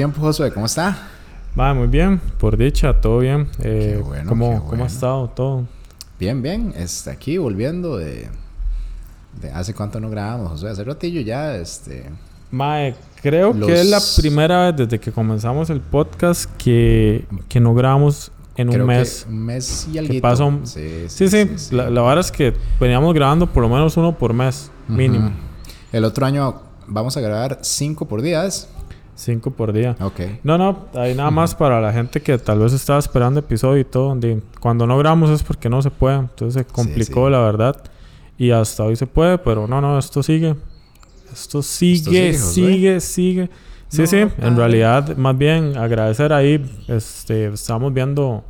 tiempo, Josué? ¿Cómo está? Va, muy bien, por dicha, todo bien. Eh, Qué bueno, ¿cómo, qué ¿Cómo bueno. ha estado todo? Bien, bien. Este, aquí volviendo de, de... ¿Hace cuánto no grabamos, Josué? Hace ratillo ya, este... Mae, creo Los- que es la primera vez desde que comenzamos el podcast que, que no grabamos en creo un que mes. un mes y algo. pasó? Sí, Sí, sí, La, la verdad es que veníamos grabando por lo menos uno por mes, mínimo. El otro año vamos a grabar cinco por día, ¿es? Cinco por día. Ok. No, no, hay nada más para la gente que tal vez estaba esperando episodio y todo. cuando no grabamos es porque no se puede. Entonces se complicó, sí. la verdad. Y hasta hoy se puede, pero no, no, esto sigue. Esto sigue, sigue, sigue, sigue. Sí, No, sí. En realidad, más bien agradecer ahí. Este, estamos viendo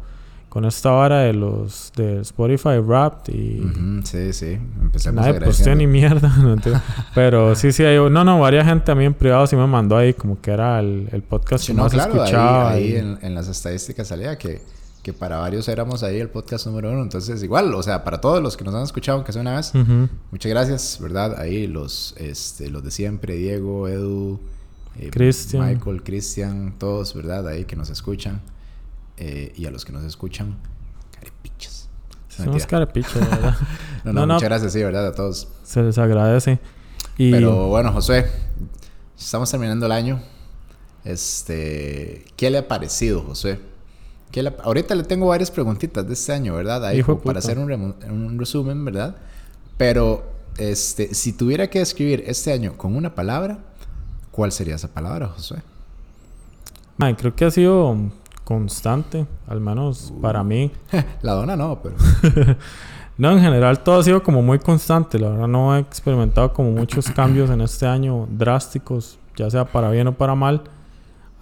con esta vara de los de Spotify Wrapped y Ujú, Sí, sí. Empecemos nadie agradeciendo. ni mierda. no. Pero sí, sí, hay, no, no, varias gente en privado sí me mandó ahí como que era el, el podcast Sí, que no, más claro, ahí, escuchaba. ahí y- en, en las estadísticas salía que, que para varios éramos ahí el podcast número uno. Entonces, igual, o sea, para todos los que nos han escuchado, aunque sea una vez, Ujú. muchas gracias, ¿verdad? Ahí los, este, los de siempre, Diego, Edu, eh, Cristian. Michael, Cristian, todos, ¿verdad? Ahí que nos escuchan. Eh, y a los que nos escuchan, carepichas. No, Somos carapichos, ¿verdad? no, no, no, no. muchas gracias, sí, ¿verdad? A todos. Se les agradece. Y Pero bueno, Josué, estamos terminando el año. Este, ¿qué le ha parecido, Josué? ¿Qué le ha- ahorita le tengo varias preguntitas de este año, ¿verdad? Ahí Hijo para hacer un, un resumen, ¿verdad? Pero, este, si tuviera que describir este año con una palabra, ¿cuál sería esa palabra, Josué? mae, creo que ha sido constante, al menos para mí. La dona no, pero... No, en general todo ha sido como muy constante. La verdad no he experimentado como muchos cambios en este año drásticos, ya sea para bien o para mal.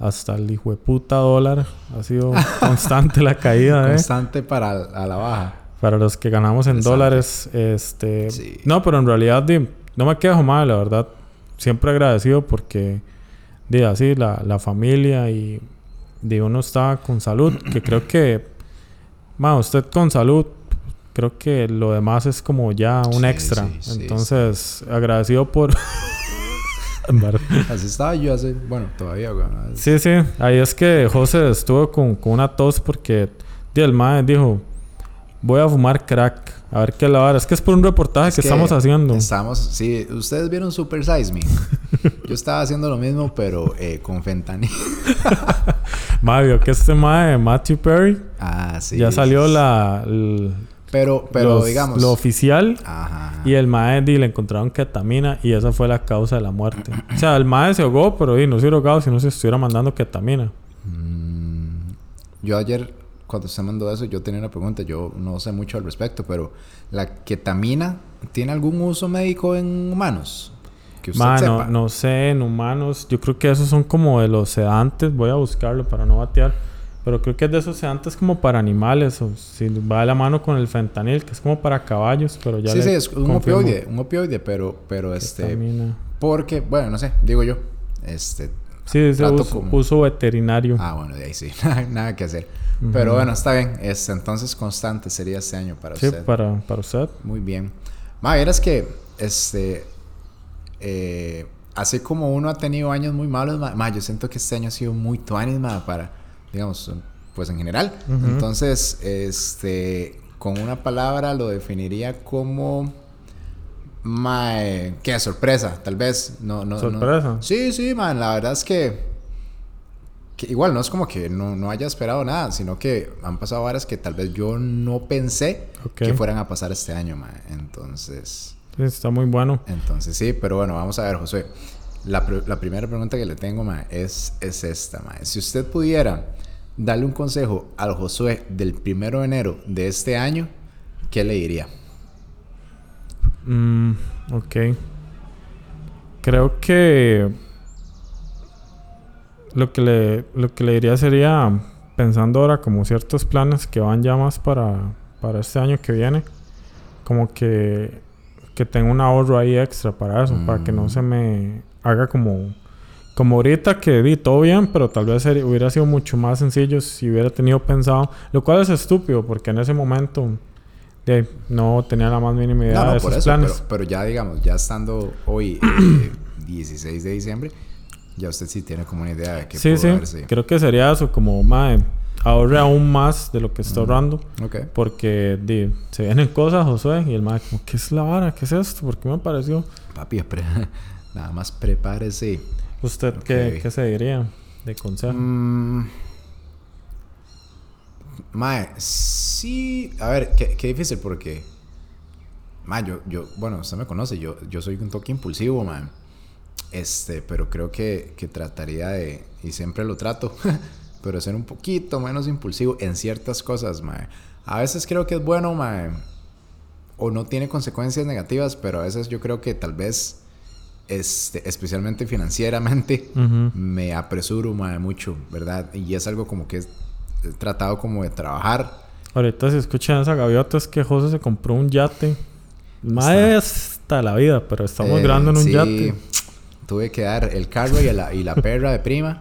Hasta el hijo de puta dólar ha sido constante la caída, ¿eh? Constante para a la baja. Para los que ganamos en Interesante. dólares, este... Sí. No, pero en realidad no me quejo mal, la verdad. Siempre agradecido porque, di, así, la, la familia y di, uno está con salud, que creo que, ma, usted con salud, creo que lo demás es como ya un Sí, extra. sí, Entonces, agradecido por... Así estaba yo hace... Bueno, todavía, güey. Sí, sí. Ahí es que José estuvo con, con una tos porque el dijo, voy a fumar crack. A ver qué la vara. Es que es por un reportaje Es que, estamos haciendo. Estamos, sí, ustedes vieron Super Size Me. Yo estaba haciendo lo mismo, pero eh, con fentanil. Mae, vio que este mae, Matthew Perry, Ah, sí. ya salió la... el- Pero, pero los- digamos. Lo oficial. Ajá. Y el mae le encontraron ketamina y esa fue la causa de la muerte. O sea, el mae se ahogó, pero di, no se hubiera ahogado si no se estuviera mandando ketamina. Mm, yo ayer, cuando usted mandó eso, yo tenía una pregunta. Yo no sé mucho al respecto, pero ¿la ketamina tiene algún uso médico en humanos? Que usted Mae, no, sepa. no sé, en humanos. Yo creo que esos son como de los sedantes. Voy a buscarlo para no batear. Pero creo que es de esos sedantes como para animales. O si va de la mano con el fentanil, que es como para caballos. Pero ya Sí, sí, es un confirmo. opioide, un opioide, pero, pero este, Ketamina. porque, bueno, no sé, digo yo, este, Sí, es uso, como- uso veterinario. Ah, bueno, de ahí sí, nada que hacer. Pero bueno, está bien. Este, entonces constante sería este año para sí, usted. para, para usted. Muy bien. Ma, verás que este eh, así como uno ha tenido años muy malos, ma, ma, yo siento que este año ha sido muy tuanis, ma, para, digamos, pues en general. Ujú. Entonces, este, con una palabra lo definiría como ma, eh, ¿qué? Sorpresa, tal vez. No, no, no. ¿Sorpresa? Sí, sí, man, la verdad es que que igual no es como que no, no haya esperado nada, sino que han pasado varias que tal vez yo no pensé que fueran a pasar este año, ma. Entonces, Sí, está muy bueno. entonces sí, pero bueno, vamos a ver, Josué. La, la primera pregunta que le tengo, ma, es, es esta, ma. Si usted pudiera darle un consejo al Josué del primero de enero de este año, ¿qué le diría? Mm, ok. Creo que lo que le lo que le diría sería pensando ahora como ciertos planes que van ya más para para este año que viene, como que que tenga un ahorro ahí extra para eso, para que no Mm. se me haga como como ahorita que di todo bien, pero tal vez hubiera sido mucho más sencillo si hubiera tenido pensado, lo cual es estúpido porque en ese momento de, no tenía la más mínima idea No, no, de por esos eso, planes. pero, pero ya digamos, ya estando hoy eh, 16 de diciembre, ya usted sí tiene como una idea de qué Sí, pudo sí. haberse. Creo que sería eso, como, mae, ahorre aún más de lo que está ahorrando. Ok. Porque di, se vienen cosas, Josué, y el mae, como, ¿qué es la vara? ¿Qué es esto? ¿Por qué me pareció? Papi, nada más prepárese. ¿Usted qué, qué se diría de consejo? Mm, mae, sí. A ver, qué, qué difícil porque. Mae, yo, yo, bueno, usted me conoce, yo, yo soy un toque impulsivo, mae. Este, pero creo que, que trataría de, y siempre lo trato, pero ser un poquito menos impulsivo en ciertas cosas, mae. A veces creo que es bueno, mae, o no tiene consecuencias negativas, pero a veces yo creo que tal vez, este, especialmente financieramente, me apresuro mae, mucho, ¿verdad? Y es algo como que he tratado como de trabajar. Ahorita si escuchan esa gaviota es que José se compró un yate. Mae hasta la vida, pero estamos Eh, grabando en un sí, yate. Tuve que dar el carro y la, y la perra de prima.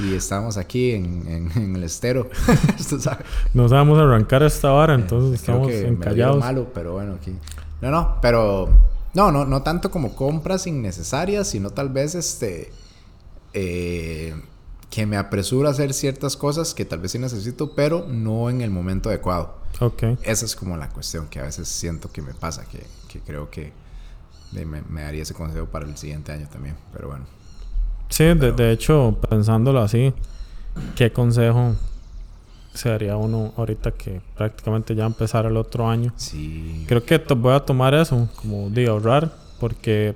y estamos aquí en, en- en el estero. No sabemos arrancar esta vara, entonces Creo estamos encallados. malo, pero bueno, aquí. No, no, pero. No, no, no tanto como compras innecesarias, sino tal vez este. eh, que me apresuro a hacer ciertas cosas que tal vez sí necesito, pero no en el momento adecuado. Ok. Esa es como la cuestión que a veces siento que me pasa, que, que creo que me, me daría ese consejo para el siguiente año también. Pero bueno. Sí, de, de hecho, pensándolo así, ¿qué consejo se daría uno ahorita que prácticamente ya empezara el otro año? Sí. Creo que voy a tomar eso como de ahorrar, porque,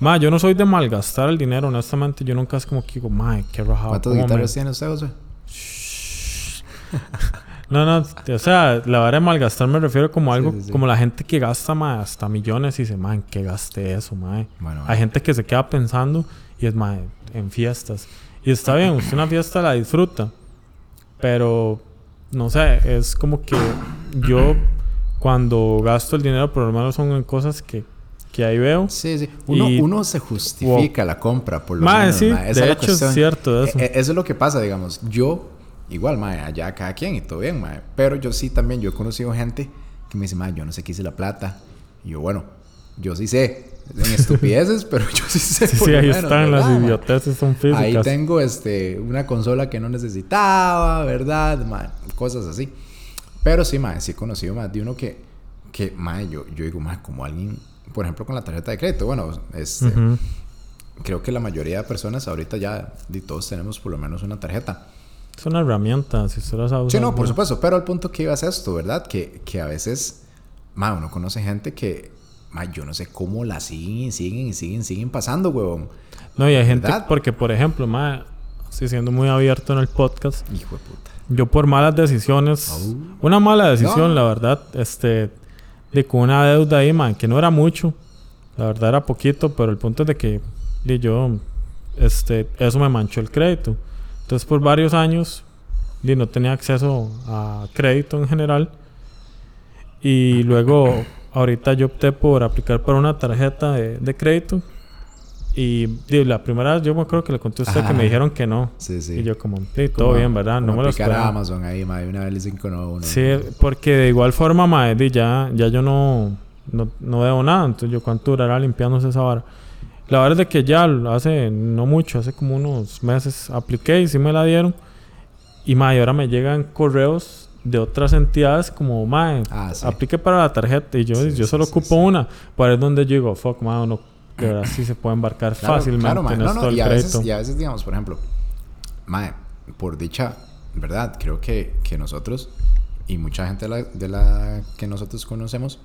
ma, yo no soy de malgastar el dinero, honestamente. Yo nunca es como que digo, ma, qué rajado. ¿Cuántas ¿cómo me-?" guitarras tiene usted, José? No, no, o sea, la vara de malgastar me refiero como Sí, algo, sí, sí. como la gente que gasta hasta millones y dice, ma, ¿en qué gasté eso, ma? Bueno, Hay gente que se queda pensando y es más en fiestas. Y está bien, usted una fiesta la disfruta. Pero no sé, es como que yo cuando gasto el dinero, por lo menos son en cosas que, que ahí veo. Sí, sí. Uno, Y- uno se justifica la compra, por lo Mae, menos. sí, mae. Esa de es la hecho es cuestión. cierto eso. E- e- eso es lo que pasa, digamos. Yo, igual, mae, allá cada quien y todo bien, mae. Pero yo sí también, yo he conocido gente que me dice, mae, yo no sé qué hice la plata. Y yo, bueno, yo sí sé. En estupideces, pero yo sí sé. Sí, sí, ahí menos, están las ¿verdad, mae? idioteces, son físicas. Ahí tengo este, una consola que no necesitaba, ¿verdad? mae? Cosas así. Pero sí, mae, sí he conocido más de uno que, que mae, yo, yo digo, mae, como alguien, por ejemplo, con la tarjeta de crédito. Bueno, este, Ujú. creo que la mayoría de personas ahorita ya, todos tenemos por lo menos una tarjeta. Es una herramienta, si usted la sabe Sí, no, por supuesto, pero al punto que ibas a esto, ¿verdad? Que, que a veces, mae, uno conoce gente que, mae, yo no sé cómo la siguen y siguen y siguen, siguen pasando, huevón. No, y hay gente, ¿Verdad? porque por ejemplo, ma, estoy siendo muy abierto en el podcast. Hijo de puta. Yo por malas decisiones, una mala decisión, No. la verdad, este, de con una deuda ahí, man, que no era mucho, la verdad era poquito, pero el punto es de que di, yo, este, eso me manchó el crédito. Entonces por varios años, di, no tenía acceso a crédito en general. Y luego, ahorita yo opté por aplicar para una tarjeta de, de crédito. Y di, la primera vez yo me acuerdo que le conté a usted que Ajá. me dijeron que no. Sí, sí. Y yo como, sí, todo Como- bien, ¿verdad? No me lo a. Amazon ahí, mae, una vez le dicen que no, uno. Sí, porque de igual forma, di, ya, ya yo no, no, no debo nada. Entonces, yo cuánto durará limpiándose esa vara. La verdad es que ya hace no mucho, hace como unos meses apliqué y sí me la dieron. Y mae, ahora me llegan correos de otras entidades como, mae, Ah, sí. aplique para la tarjeta. Y yo, Sí, yo solo sí, ocupo una. Por ahí es donde yo digo, fuck, mae, uno de verdad sí se puede embarcar Claro, fácilmente claro, mae. en No, esto no, del y a, veces, y a veces, digamos, por ejemplo, mae, por dicha, ¿verdad? Creo que, que nosotros y mucha gente de la, de la que nosotros conocemos,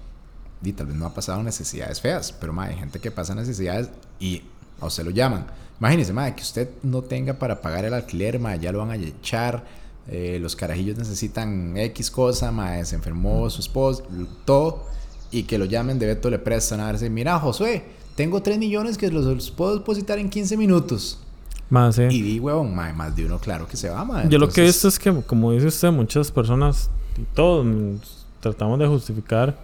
y tal vez no ha pasado necesidades feas, pero mae, hay gente que pasa necesidades y a usted lo llaman. Imagínese, mae, que usted no tenga para pagar el alquiler, mae, ya lo van a echar. eh, los carajillos necesitan X cosa, mae, se enfermó su esposo, todo, y que lo llamen de Beto le prestan a darse, mira, Josué, tengo 3 millones que los, los puedo depositar en 15 minutos. Mae, sí. Y di, huevón, mae, más de uno, claro que se va, mae. Yo lo que he visto es que, como dice usted, muchas personas y todos tratamos de justificar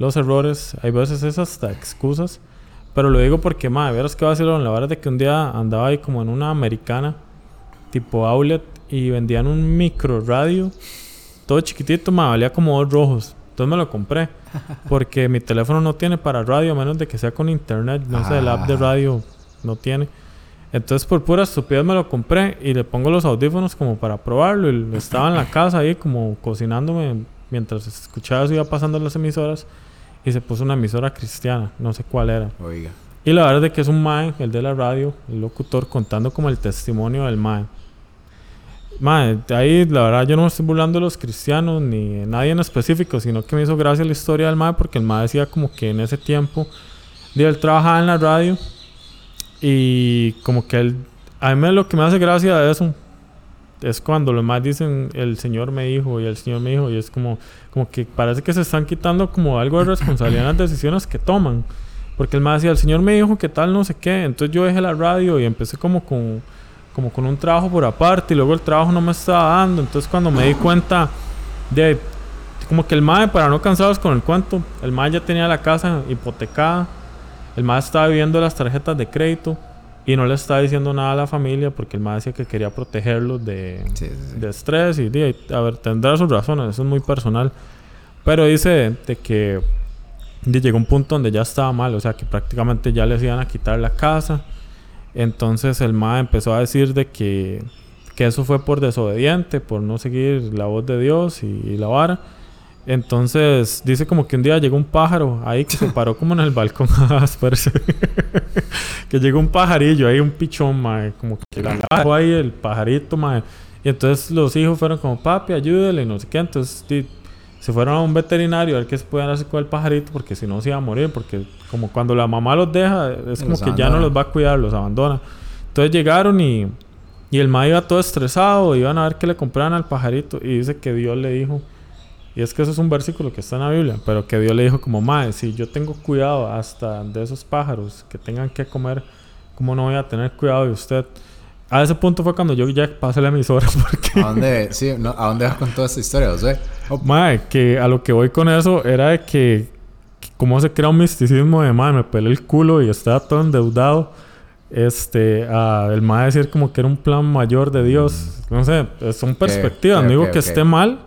los errores. Hay veces es hasta excusas. Pero lo digo porque, madre, verás que va a ser la verdad de que un día andaba ahí como en una americana, tipo outlet, y vendían un micro radio, todo chiquitito, me valía como dos rojos. Entonces me lo compré. Porque mi teléfono no tiene para radio, a menos de que sea con internet. No sé, el app de Ah. radio no tiene. Entonces por pura estupidez me lo compré y le pongo los audífonos como para probarlo. Y estaba en la casa ahí como cocinándome mientras escuchaba eso iba pasando las emisoras y se puso una emisora cristiana, no sé cuál era. Oiga. Y la verdad es que es un mae, el de la radio, el locutor, contando como el testimonio del mae. Mae, ahí la verdad yo no me estoy burlando de los cristianos ni de nadie en específico, sino que me hizo gracia la historia del mae porque el mae decía como que en ese tiempo, él trabajaba en la radio y como que él, a mí lo que me hace gracia de eso es cuando los más dicen el Señor me dijo y el Señor me dijo y es como, como que parece que se están quitando como algo de responsabilidad en las decisiones que toman. Porque el más decía, el Señor me dijo que tal, no sé qué. Entonces yo dejé la radio y empecé como con, como con un trabajo por aparte y luego el trabajo no me estaba dando. Entonces cuando me di cuenta de como que el MAE, para no cansados con el cuento, el MAE ya tenía la casa hipotecada, el MAE estaba viviendo las tarjetas de crédito y no le estaba diciendo nada a la familia porque el MAE decía que quería protegerlos de, Sí, sí, sí. de estrés y de, a ver, tendrá sus razones, eso es muy personal. Pero dice de que de llegó un punto donde ya estaba mal, o sea, que prácticamente ya les iban a quitar la casa. Entonces el MAE empezó a decir de que, que eso fue por desobediente, por no seguir la voz de Dios y, y la vara. Entonces dice como que un día llegó un pájaro ahí que se paró como en el balcón. Que llegó un pajarillo ahí, un pichón, mae. Como que la agarró ahí el pajarito, mae. Y entonces los hijos fueron como, papi, ayúdele, y no sé qué. Entonces di- se fueron a un veterinario a ver qué se podían hacer con el pajarito porque si no se iba a morir. Porque como cuando la mamá los deja, es como Los que ya no los va a cuidar, los abandona. Entonces llegaron y, y el mae iba todo estresado, iban a ver qué le compraban al pajarito. Y dice que Dios le dijo, y es que eso es un versículo que está en la Biblia, pero que Dios le dijo como, mae, si yo tengo cuidado hasta de esos pájaros que tengan que comer, ¿cómo no voy a tener cuidado de usted? A ese punto fue cuando yo ya pasé la emisora porque... ¿A dónde, sí, no, ¿A dónde vas con toda esta historia, José? Oh, Mae, que a lo que voy con eso era de que, que cómo se crea un misticismo de mae, me pelé el culo y estaba todo endeudado. Este, a el mae decir como que era un plan mayor de Dios. No sé, son perspectivas. ok, no digo ok, que ok. esté mal,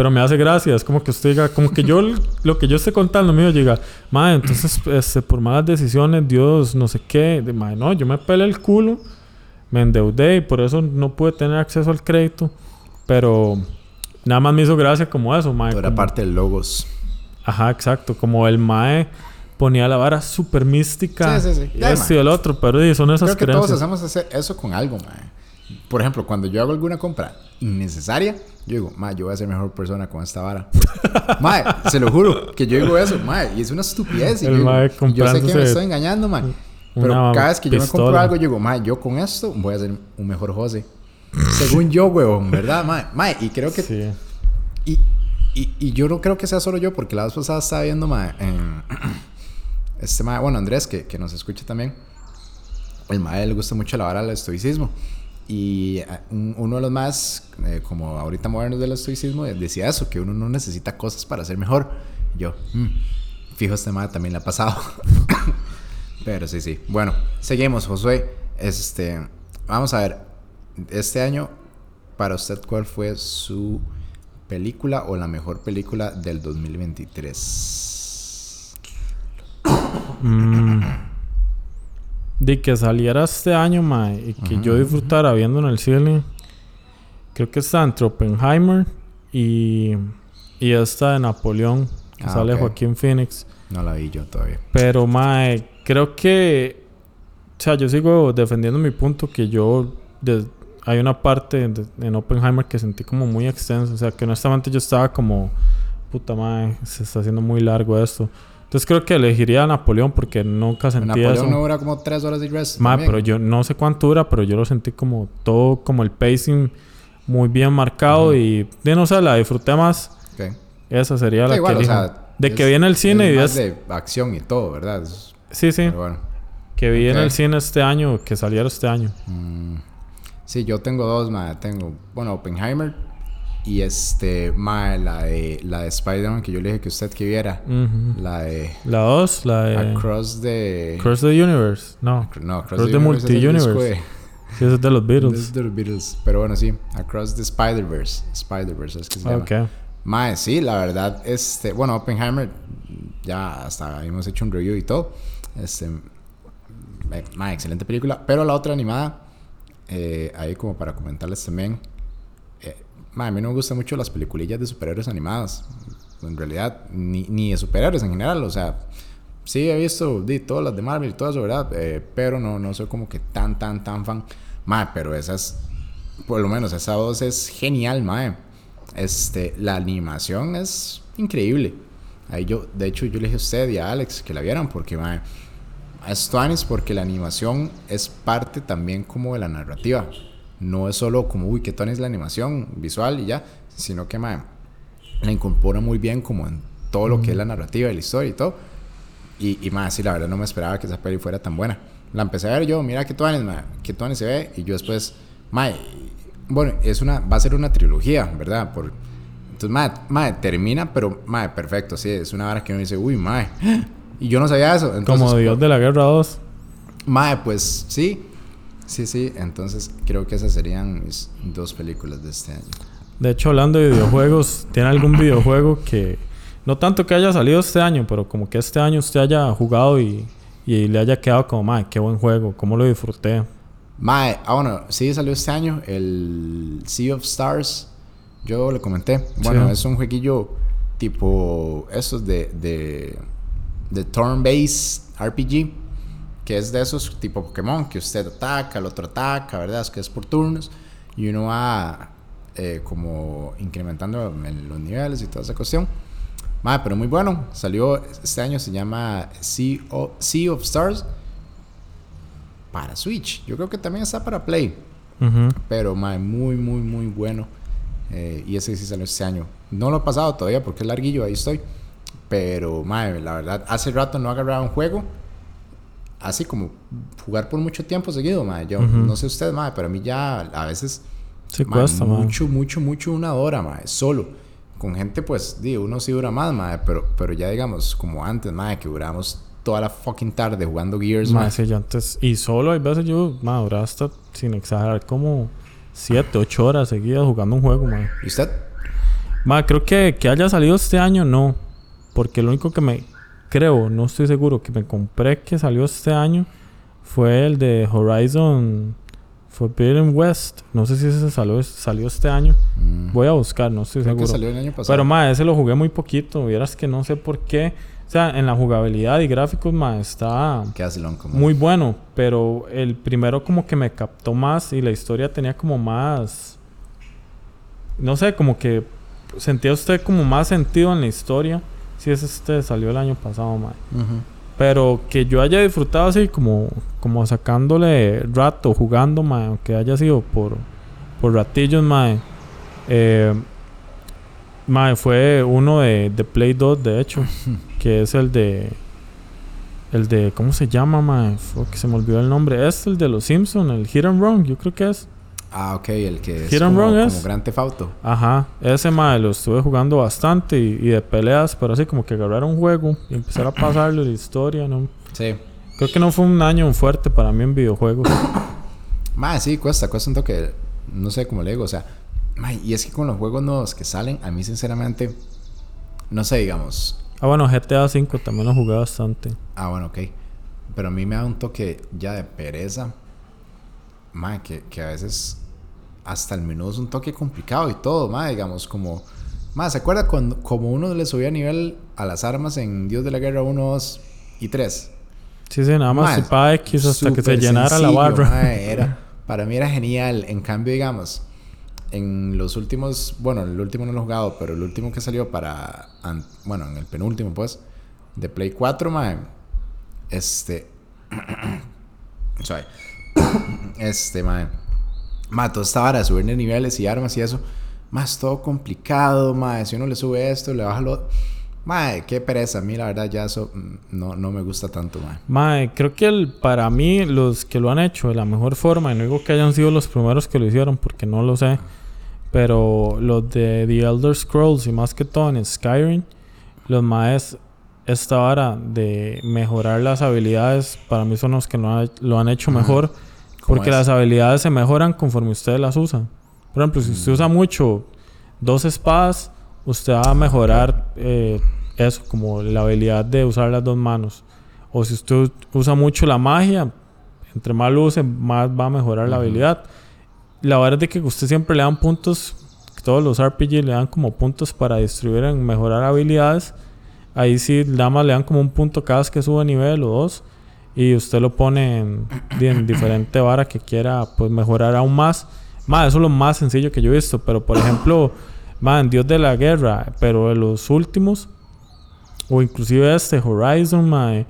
pero me hace gracia. Es como que usted diga, como que yo lo que yo esté contando mío diga, mae, entonces este, por malas decisiones, Dios, no sé qué. De, mae, no, yo me pelé el culo, me endeudé y por eso no pude tener acceso al crédito. Pero nada más me hizo gracia como eso, mae. Era como- parte del Logos. Ajá, exacto. Como el Mae ponía la vara súper mística. Sí, sí, sí. Y Ya, esto y el otro, pero son esas Creo que todos creencias. hacemos ese- eso con algo, mae. Por ejemplo, cuando yo hago alguna compra innecesaria, yo digo, mae, yo voy a ser mejor persona con esta vara. mae, se lo juro que yo digo eso, mae, y es una estupidez. Y yo, digo, yo sé que me estoy engañando, mae. Pero cada vez que yo me compro pistola. algo, yo digo, mae, yo con esto voy a ser un mejor José. Según yo, huevón, ¿verdad, mae? Mae, y creo que Sí. y, y, y yo no creo que sea solo yo, porque la vez pasada estaba viendo, en- este mae, bueno, Andrés, que, que nos escucha también. El mae le gusta mucho la vara del estoicismo. Y un- uno de los más, eh, como ahorita modernos del estoicismo, eh, decía eso, que uno no necesita cosas para ser mejor. Yo, mm, fijo, este mae también le ha pasado. Pero sí, sí. Bueno, seguimos, Josué. Este, vamos a ver, este año, para usted, ¿cuál fue su película o la mejor película del 2023? Mm. De que saliera este año, mae, y que yo disfrutara viendo en el cine. Creo que está entre Oppenheimer y, y esta de Napoleón, que Ah, sale. Joaquín Phoenix. No la vi yo todavía. Pero, mae, creo que. O sea, yo sigo defendiendo mi punto que yo. de- hay una parte de- en Oppenheimer que sentí como muy extensa. O sea, que honestamente yo estaba como. Puta madre, se está haciendo muy largo esto. Entonces creo que elegiría a Napoleón porque nunca sentí Napoleón eso. no dura como tres horas de resto. También. pero yo no sé cuánto dura, pero yo lo sentí como todo, como el pacing muy bien marcado y, de no sé, la disfruté más. Ok. Esa sería la Sí, igual, que o sea, De que es- viene el cine es y es... de acción y todo, ¿verdad? Es- Sí, sí. pero bueno. Que vi en Ok. el cine este año, que saliera este año. Mm, sí, yo tengo dos, mae. Tengo, bueno, Oppenheimer y este, mae, la de, la de Spider-Man que yo le dije que usted que viera. Ujú. La de La 2, la de... Across the... Cross the Universe. No, No, Across, Cross the es Multi-Universe. de- sí, ese es de los Es Beatles. de los Beatles. Pero bueno, sí. Across the Spider-Verse. Spider-Verse es que se llama. Ok. Mae, sí, la verdad, este... Bueno, Oppenheimer, ya hasta hemos hecho un review y todo. Este... eh, mae, excelente película. Pero la otra animada, eh, ahí como para comentarles también, mae, a mí no me gustan mucho las peliculillas de superhéroes animadas. En realidad, ni, ni de superhéroes en general, o sea, sí he visto di, todas las de Marvel y todas, ¿verdad? Eh, pero no, no soy como que tan, tan, tan fan. Mae, pero esas, por lo menos esa voz es genial, mae. Este, la animación es increíble. Ahí yo, de hecho, yo le dije a usted y a Alex que la vieran porque, mae, es porque la animación es parte también como de la narrativa. No es solo como, uy, qué tuanis la animación visual y ya, sino que, mae, la incorpora muy bien como en todo lo que es la narrativa y la historia y todo. Y, y más, sí, la verdad no me esperaba que esa peli fuera tan buena. La empecé a ver yo, mira qué mae, qué tuanis se ve. Y yo después, mae, bueno, es una, va a ser una trilogía, ¿verdad? Por, entonces, mae, mae, termina, pero, mae, perfecto, sí, es una hora que uno dice, uy, mae. Y yo no sabía eso. Entonces, Como Dios de la Guerra 2. Mae, pues sí, sí, sí. Entonces, creo que esas serían mis dos películas de este año. De hecho, hablando de videojuegos, ¿tiene algún videojuego que... No tanto que haya salido este año, pero como que este año usted haya jugado y, y le haya quedado como, madre, qué buen juego, cómo lo disfruté. Mae, ah, bueno, sí salió este año el Sea of Stars. Yo le comenté. Bueno, Sí. es un jueguillo tipo esos de, de, de turn-based RPG, que es de esos tipo Pokémon, que usted ataca, el otro ataca, ¿verdad? Es que es por turnos y uno va eh, como incrementando en los niveles y toda esa cuestión. Mae, pero muy bueno. Salió este año, se llama Sea of, sea of Stars para Switch. Yo creo que también está para Play. Pero, mae, muy, muy, muy bueno. Eh, y ese sí salió este año. No lo he pasado todavía porque es larguillo, ahí estoy. Pero, mae, la verdad, hace rato no agarraba un juego. Así como jugar por mucho tiempo seguido, mae. Yo no sé usted, mae, pero a mí ya a veces. Sí mae, cuesta, mucho, mucho, mucho una hora, mae, solo. Con gente, pues, digo, uno sí dura más, mae, pero, pero ya digamos, como antes, mae, que duramos toda la fucking tarde jugando Gears, mae. Mae, sí, yo antes... Y solo hay veces yo, madre, duraba hasta, sin exagerar, como 7, 8 horas seguidas jugando un juego, madre. ¿Y usted? Ma, creo que, que haya salido este año, no. Porque lo único que me creo, no estoy seguro, que me compré que salió este año fue el de Horizon Forbidden West. No sé si ese salió, salió este año. Mm, Voy a buscar, no estoy creo que seguro. salió el año pasado. Pero, ma, ese lo jugué muy poquito. Vieras que no sé por qué. O sea, en la jugabilidad y gráficos, ma, está muy bueno. Pero el primero como que me captó más y la historia tenía como más... No sé, como que sentía usted como más sentido en la historia. Si ese este salió el año pasado, mae. Pero que yo haya disfrutado así como, como sacándole rato, jugando, mae. Aunque haya sido por, por ratillos, mae. Eh, mae, fue uno de, de Play 2, de hecho. que es el de... El de... ¿Cómo se llama, mae? Fue que se me olvidó el nombre. Es el de los Simpsons, el Hit and Run, yo creo que es. Ah, ok, el que es Hit and como, Run como es. Grand Theft Auto. Ajá, ese mae lo estuve jugando bastante y, y de peleas, pero así como que agarrar un juego y empezar a pasarlo la historia, ¿no? Sí. Creo que no fue un año fuerte para mí en videojuegos. Más, sí, cuesta, cuesta un toque. No sé cómo le digo, o sea. ma, y es que con los juegos nuevos que salen, a mí sinceramente, no sé, digamos. Ah, bueno, GTA V también lo jugué bastante. Ah, bueno, ok. Pero a mí me da un toque ya de pereza. Ma, que, que a veces hasta el menú es un toque complicado y todo, ma, digamos, como. Ma, ¿se acuerda cuando como uno le subía nivel a las armas en Dios de la Guerra 1, 2 y 3? Sí, sí, nada más para X hasta que se llenara la sencillo, barra. ma, era, para mí era genial. En cambio, digamos, en los últimos, bueno, el último no lo he jugado, pero el último que salió para, bueno, en el penúltimo, pues, de Play 4, mae, este, sorry, este, mae, mae, toda esta vara subir de niveles y armas y eso, más todo complicado, mae, si uno le sube esto, le baja lo, mae, qué pereza, a mí la verdad ya eso mm, no, no me gusta tanto, mae. Mae, creo que el, para mí los que lo han hecho de la mejor forma, y no digo que hayan sido los primeros que lo hicieron porque no lo sé, pero los de The Elder Scrolls y más que todo en Skyrim, los maes esta vara de mejorar las habilidades para mí son los que lo, ha- lo han hecho mejor ¿Cómo porque es? las habilidades se mejoran conforme usted las usa. Por ejemplo, si usted Mm. usa mucho dos espadas, usted va a mejorar eh, eso, como la habilidad de usar las dos manos. O si usted usa mucho la magia, entre más luce, más va a mejorar la habilidad. La verdad es de que usted siempre le dan puntos, todos los RPG le dan como puntos para distribuir en mejorar habilidades. Ahí sí, nada más le dan como un punto cada vez que sube nivel o dos. Y usted lo pone en, en diferente vara que quiera pues mejorar aún más. Más, eso es lo más sencillo que yo he visto. Pero por ejemplo, man, Dios de la Guerra, pero de los últimos, o inclusive este Horizon, man,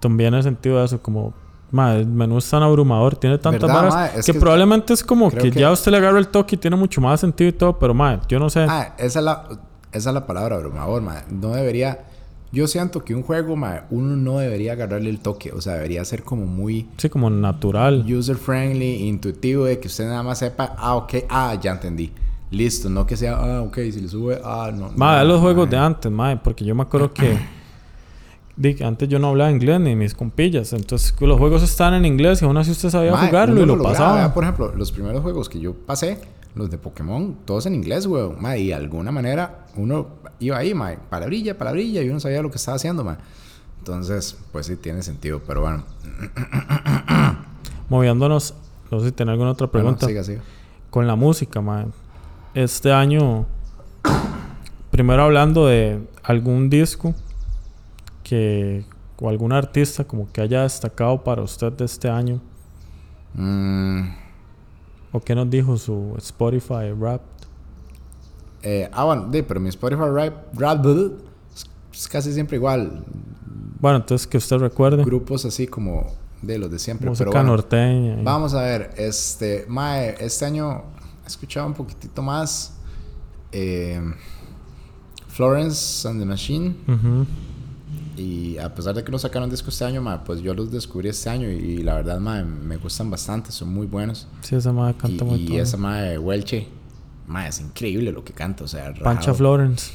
también en el sentido de eso, como Ma, el menú es tan abrumador, tiene tantas ¿Verdad, varas que, que probablemente es como que, ya usted le agarra el toque y tiene mucho más sentido y todo, pero ma, yo no sé. Ah, esa es la, esa es la palabra abrumador, ma. No debería... Yo siento que un juego, ma, uno no debería agarrarle el toque. O sea, debería ser como muy Sí, como natural. user friendly, intuitivo, de que usted nada más sepa, ah, ok, ah, ya entendí. Listo, no que sea, ah, ok, si le sube, ah, no. Ma, no, los juegos de antes, ma, porque yo me acuerdo que antes yo no hablaba inglés ni mis compillas, entonces los juegos estaban en inglés y aún así usted sabía jugarlo y lo, lograba, pasaba. vea, Por ejemplo, los primeros juegos que yo pasé, los de Pokémon, todos en inglés, weón. Ma, y de alguna manera uno iba ahí, ma, palabrilla, palabrilla, y uno sabía lo que estaba haciendo, ma. Entonces, pues sí, tiene sentido, pero bueno. Moviéndonos, no sé si tiene alguna otra pregunta. Bueno, siga, siga. con la música, man. Este año, primero hablando de algún disco que o algún artista como que haya destacado para usted de este año Mm, o que nos dijo su Spotify rap. eh, ah, bueno, de, pero mi Spotify rap, rap es, casi siempre igual. Bueno, entonces que usted recuerde Grupos así como de los de siempre. música pero bueno, norteña. y- Vamos a ver, este, Mae, este año he escuchado un poquitito más eh, Florence and the Machine. Ujú. Y a pesar de que no sacaron disco este año, mae, pues yo los descubrí este año y, y la verdad, mae, me gustan bastante, son muy buenos. Sí, esa madre Y, canta muy y esa mae Welche, mae, es increíble lo que canta, o sea, Pancha. Florence.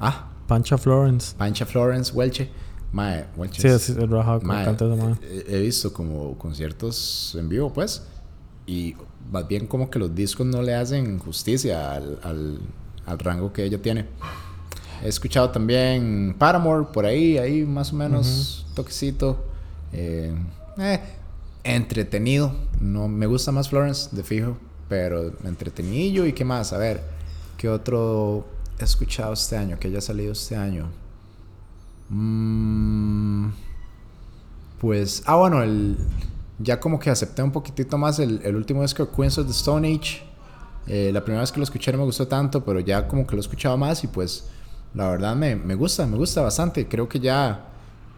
Ah, Pancha Florence. Pancha Florence Welche, mae, Welche. Sí, es- es es rajado Mae, canta esa madre. he, he visto como conciertos en vivo, pues, y más bien como que los discos no le hacen justicia al, al, al rango que ella tiene. He escuchado también Paramore por ahí, ahí más o menos toquecito. Eh, eh, entretenido. No, me gusta más Florence, de fijo, pero entretenidillo y qué más. A ver, ¿qué otro he escuchado este año? Que haya salido este año. Mm, pues, ah, bueno, el, ya como que acepté un poquitito más el, el último disco de Queens of the Stone Age. Eh, la primera vez que lo escuché no me gustó tanto, pero ya como que lo he escuchado más y pues la verdad me, me gusta, me gusta bastante. Creo que ya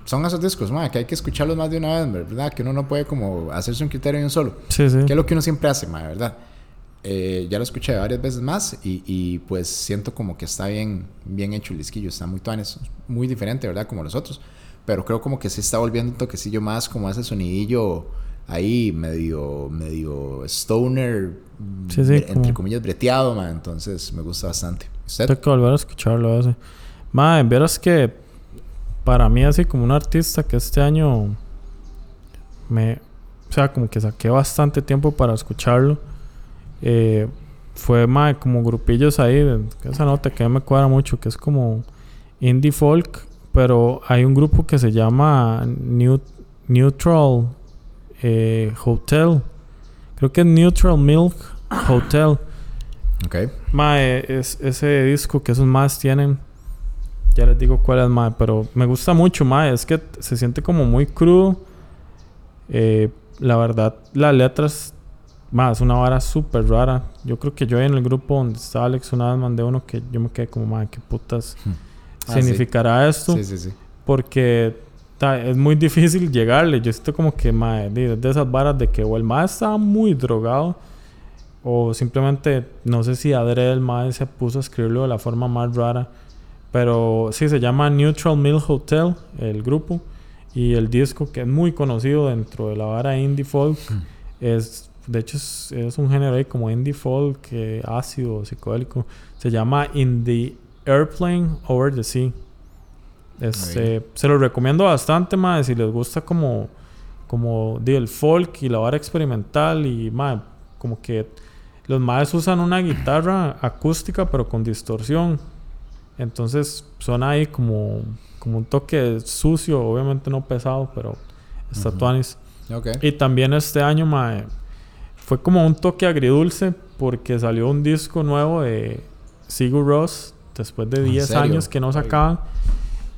son esos discos, que hay que escucharlos más de una vez, ¿verdad? Que uno no puede como hacerse un criterio de un solo. Sí, sí. Que es lo que uno siempre hace, ¿verdad? Eh, ya lo escuché varias veces más y, y, pues siento como que está bien, bien hecho el disquillo, está muy tuanes, muy diferente, ¿verdad? Como los otros. Pero creo como que se está volviendo un toquecillo más como ese sonidillo ahí medio, medio stoner, Sí, sí, bre- entre como- comillas breteado, ma, entonces me gusta bastante. ¿Usted? Tengo que volver a escucharlo ese. Madre, verás que para mí así como un artista que este año me... O sea, como que saqué bastante tiempo para escucharlo. eh, fue mae, como grupillos ahí. de- esa nota que me cuadra mucho, que es como indie folk. Pero hay un grupo que se llama New- Neutral eh, Hotel. Creo que es Neutral Milk Hotel. Ok. Mae, es ese disco que esos más tienen. Ya les digo cuál es, mae, pero me gusta mucho, mae. Es que se siente como muy crudo. Eh, la verdad, las letras, es una vara súper rara. Yo creo que yo en el grupo donde está Alex una vez mandé uno que yo me quedé como, mae, ¿qué putas Ah, sí. significará esto? Sí, sí, sí. Porque ta, es muy difícil llegarle. Yo siento como que mae, de, esas varas de que o el mae estaba muy drogado o simplemente no sé si adrede el mae se puso a escribirlo de la forma más rara. Pero sí, se llama Neutral Mill Hotel, el grupo. Y el disco que es muy conocido dentro de la vara indie folk. Es, de hecho, es, es un género ahí como indie folk, eh, ácido, psicodélico. Se llama In the Airplane Over the Sea. Este, se lo recomiendo bastante, más si les gusta como, como di, el folk y la vara experimental y mae, como que los maes usan una guitarra acústica pero con distorsión. Entonces suena ahí como, como un toque sucio, obviamente no pesado, pero está Ujú. tuanis. Ok. Y también este año, mae, fue como un toque agridulce porque salió un disco nuevo de Sigur Ross después de ¿En 10 serio? años que no Ay.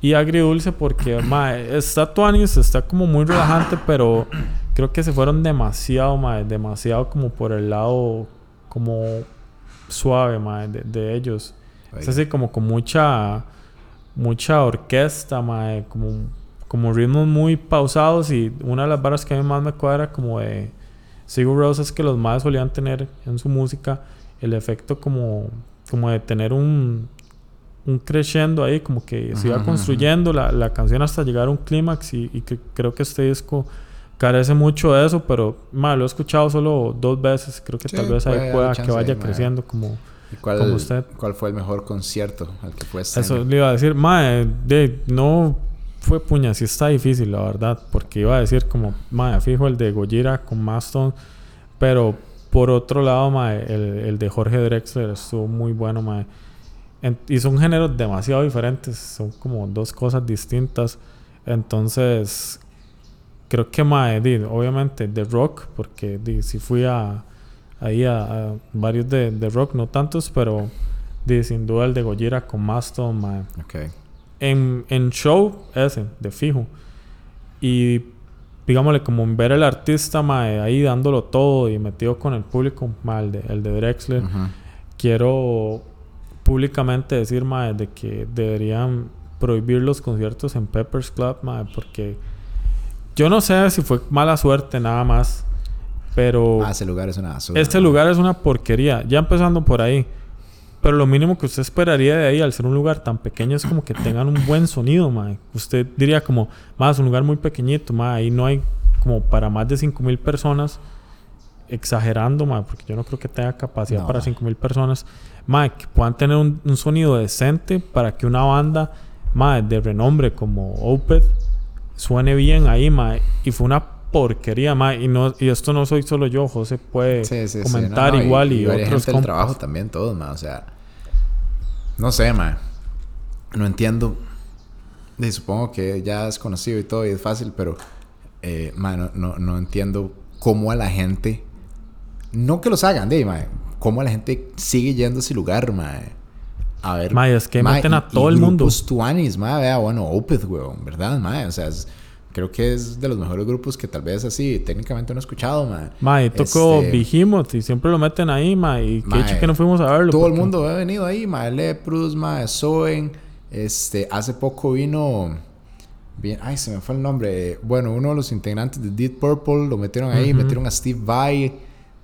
Y agridulce porque, mae, está Tuanis, está como muy relajante, pero creo que se fueron demasiado, mae, demasiado como por el lado como suave, mae, de, de ellos. Es así como con mucha mucha orquesta, mae, como, como ritmos muy pausados y una de las barras que a mí más me cuadra como de Sigur Rós es que los más solían tener en su música el efecto como, como de tener un, un crescendo ahí, como que se iba Ajá, ajá, construyendo la, la canción hasta llegar a un clímax y, y que creo que este disco carece mucho de eso, pero mae, lo he escuchado solo dos veces, creo que Sí, tal vez ahí pueda que vaya creciendo como... ¿Y cuál, Como usted. ¿Cuál fue el mejor concierto al que fue este Eso año? le iba a decir, mae, de, no fue puña, sí está difícil, la verdad, porque iba a decir como, mae, fijo el de Gojira con Maston, pero por otro lado, mae, el, el de Jorge Drexler estuvo muy bueno, mae. En- y son géneros demasiado diferentes, son como dos cosas distintas, entonces creo que, di, obviamente de rock, porque di, sí fui a, ahí a, a varios de, de rock, no tantos, pero di, sin duda el de Gojira con Maston, mae Ok. en, en show ese, de fijo. Y digámosle, como en ver al artista mae, ahí dándolo todo y metido con el público, mae, el, de, el de Drexler, Ujú. quiero públicamente decir mae, de que deberían prohibir los conciertos en Peppers Club, mae, porque yo no sé si fue mala suerte nada más, pero Ah, ese lugar es una basura. este lugar es una porquería, ya empezando por ahí. Pero lo mínimo que usted esperaría de ahí, al ser un lugar tan pequeño, es como que tengan un buen sonido, mae. Usted diría como, más un lugar muy pequeñito, mae. Ahí no hay como para más de 5.000 personas. Exagerando, mae, porque yo no creo que tenga capacidad No. para 5.000 personas. Mae, que puedan tener un, un sonido decente para que una banda, mae, de renombre como Opeth suene bien ahí, mae. Y fue una porquería, mae. Y, no, y esto no soy solo yo, José puede Sí, sí, sí. comentar No, no, igual y, varias otros gente del trabajo también, todos, ma. O sea, no sé, ma. No entiendo. Y supongo que ya es conocido y todo y es fácil, pero, eh, ma, no, no, no entiendo cómo a la gente. No que los hagan, de, ma. Cómo la gente sigue yendo a ese lugar, ma. A ver. Ma, y es que meten a y- todo y el mundo. tuanis, ma. Vea, bueno, Opeth, weón, ¿verdad, ma? O sea, es- creo que es de los mejores grupos que tal vez así técnicamente no he escuchado, ma. Ma, y tocó Este- Behemoth y siempre lo meten ahí, ma. Y Ma, hecho que no fuimos a verlo. Todo el porque- mundo ha venido ahí, ma, Leprus, ma, Soen, este, hace poco vino, bien, ay, se me fue el nombre, bueno, uno de los integrantes de Deep Purple lo metieron ahí, Ujú. metieron a Steve Vai,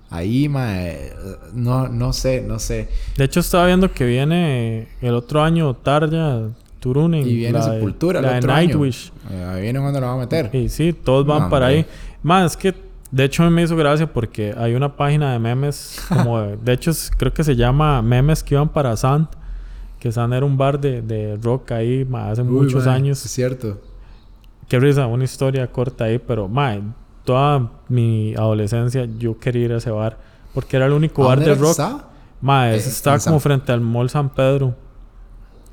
ahí, ma, eh, no, no sé, no sé, De hecho, estaba viendo que viene el otro año Tarja, Turunen. y viene la de- Sepultura el la de otro año, Nightwish. Eh, viene cuando lo va a meter, Y sí, todos van No, para hombre. ahí. Más es que, de hecho, me hizo gracia porque hay una página de memes, como de, de hecho, creo que se llama Memes que iban para Sand. Que Sand era un bar de, de rock ahí ma, hace Uy, muchos ma, años. es cierto, Qué risa, una historia corta ahí, pero mae, toda mi adolescencia yo quería ir a ese bar porque era el único ¿A bar de rock. estaba? Mae, Eh, estaba San- como frente al Mall San Pedro.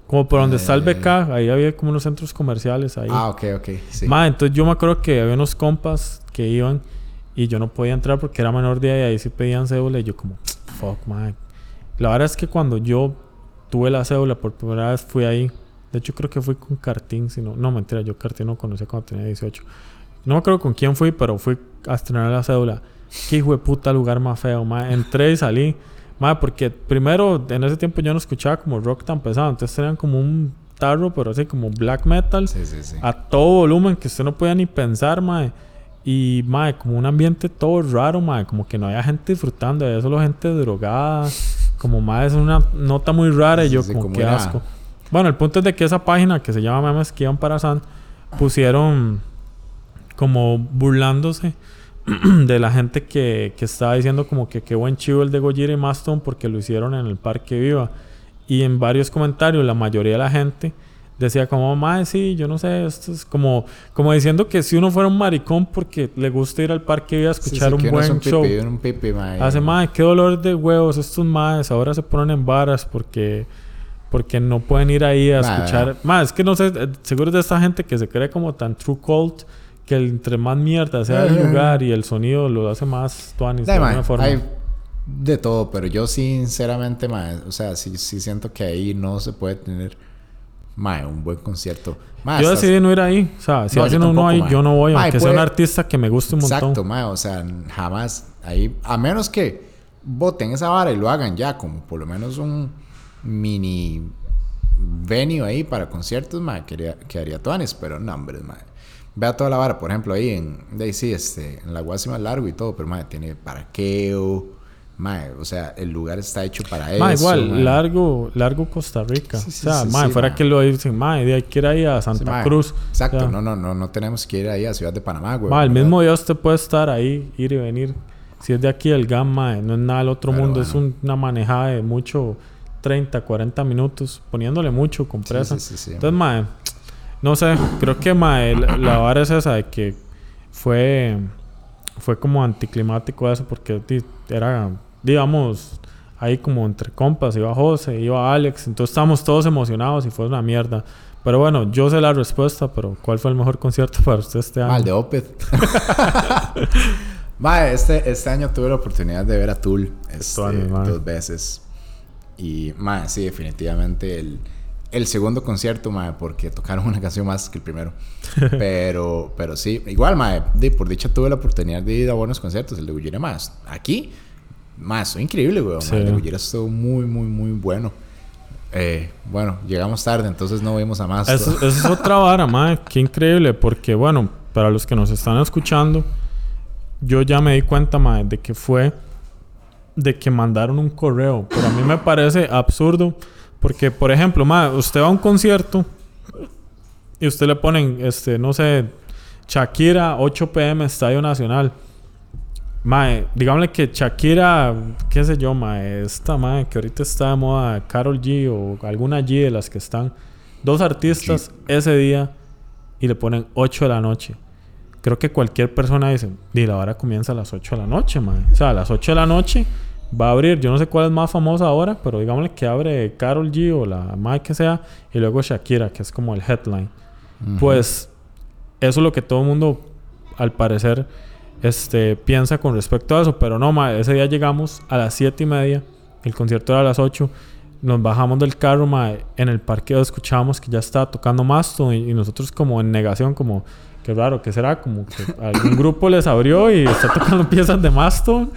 Como por donde está el Eh. BK, ahí había como unos centros comerciales ahí. Ah, ok, ok, sí, Mae, entonces yo me acuerdo que había unos compas que iban y yo no podía entrar porque era menor de y ahí sí pedían cédula y yo como, fuck, mae. La verdad es que cuando yo tuve la cédula por primera vez fui ahí. De hecho creo que fui con Cartín, si no, no mentira, yo Cartín no conocí cuando tenía 18. No me acuerdo con quién fui, pero fui a estrenar la cédula. Qué hijo de puta lugar más feo, mae. Entré y salí. Mae, porque primero en ese tiempo yo no escuchaba como rock tan pesado, entonces tenían como un tarro, pero así como black metal sí, sí, sí, a todo volumen que usted no podía ni pensar, mae. Y, mae, como un ambiente todo raro, mae. Como que no había gente disfrutando, había solo gente drogada. Como, mae, es una nota muy rara y yo como, como qué era- asco. Bueno, el punto es de que esa página que se llama Memes que iban para San pusieron como burlándose de la gente que, que estaba diciendo como que qué buen chivo el de Gojira y Maston porque lo hicieron en el Parque Viva. Y en varios comentarios, la mayoría de la gente decía como, mae, sí, yo no sé, esto es como, como diciendo que si uno fuera un maricón porque le gusta ir al Parque Viva a Sí, escuchar sí, un uno es buen un show. pipi, un pipi, ma, Hace, y- mae, qué dolor de huevos estos maes. Ahora se ponen en varas porque, porque no pueden ir ahí a escuchar. Más, es que no sé, eh, seguro es de esta gente que se cree como tan true cult que entre más mierda sea el lugar y el sonido lo hace más tuanis de, alguna forma. hay de todo, pero yo sinceramente, mae, o sea, sí, sí siento que ahí no se puede tener mae, un buen concierto. Mae, Yo estás- decidí no ir ahí. O sea, si No, hacen uno ahí, mae. yo no voy. Mae, Aunque sea un artista que me guste un montón. Exacto, o sea, jamás ahí, a menos que voten esa vara y lo hagan ya como por lo menos un mini venue ahí para conciertos, mae, quedaría, quedaría tuanis, pero no, hombre, mae. Vea toda la vara, por ejemplo, ahí en, de ahí sí, este, en la Guasima largo y todo, pero mae, tiene parqueo, mae, o sea, el lugar está hecho para eso. Igual, largo, largo Costa Rica. Sí, sí, o sea, sí, ma, sí, fuera que lo dicen, ma, de hay que ir ahí a Santa. Cruz. Exacto, O sea, no, no, no, no tenemos que ir ahí a Ciudad de Panamá, güey. el mismo día usted puede estar ahí, ir y venir. Si es de aquí el Gamma, no es nada del otro Pero mundo, es un- una manejada de mucho 30, 40 minutos, poniéndole mucho compresa. Entonces, ma, no sé, creo que ma, el- la vara es esa de que fue, fue como anticlimático eso, porque era, digamos, ahí como entre compas, iba José, iba Alex, entonces estábamos todos emocionados y fue una mierda. Pero bueno, yo sé la respuesta, pero ¿cuál fue el mejor concierto para usted este año? El de Opeth. Mae, este, este año tuve la oportunidad de ver a Tool este, mae. dos veces. Y, mae, sí, definitivamente el, el segundo concierto, mae, porque tocaron una canción más que el primero. pero, pero sí, igual, mae, de- por dicha tuve la oportunidad de ir a buenos conciertos. El de Gujira más. Aquí, mae, estuvo increíble, weón. Sí. mae, El de Gujira estuvo muy, muy, muy bueno. Eh, bueno, llegamos tarde, entonces no vimos a más. Eso, eso es otra vara, madre. Qué increíble. Porque, bueno, para los que nos están escuchando, yo ya me di cuenta, madre, de que fue de que mandaron un correo. Pero a mí me parece absurdo. Porque, por ejemplo, madre, usted va a un concierto y usted le ponen, este, no sé, Shakira, 8 pm, Estadio Nacional. Mae, digámosle que Shakira, qué sé yo, mae, esta mae que ahorita está de moda, Carol G o alguna G de las que están, dos artistas ese día y le ponen 8 de la noche. Creo que cualquier persona dice, di la hora comienza a las 8 de la noche, mae. O sea, a las 8 de la noche va a abrir, yo no sé cuál es más famosa ahora, pero digámosle que abre Carol G o la mae que sea y luego Shakira, que es como el headline. Ujú. Pues eso es lo que todo el mundo, al parecer, este, piensa con respecto a eso. Pero no, ma, ese día llegamos a las siete y media. El concierto era a las 8. Nos bajamos del carro, ma, en el parqueo escuchábamos que ya estaba tocando Mastodon y, y nosotros como en negación, como, qué raro, ¿qué será? Como que algún grupo les abrió y está tocando piezas de Mastodon.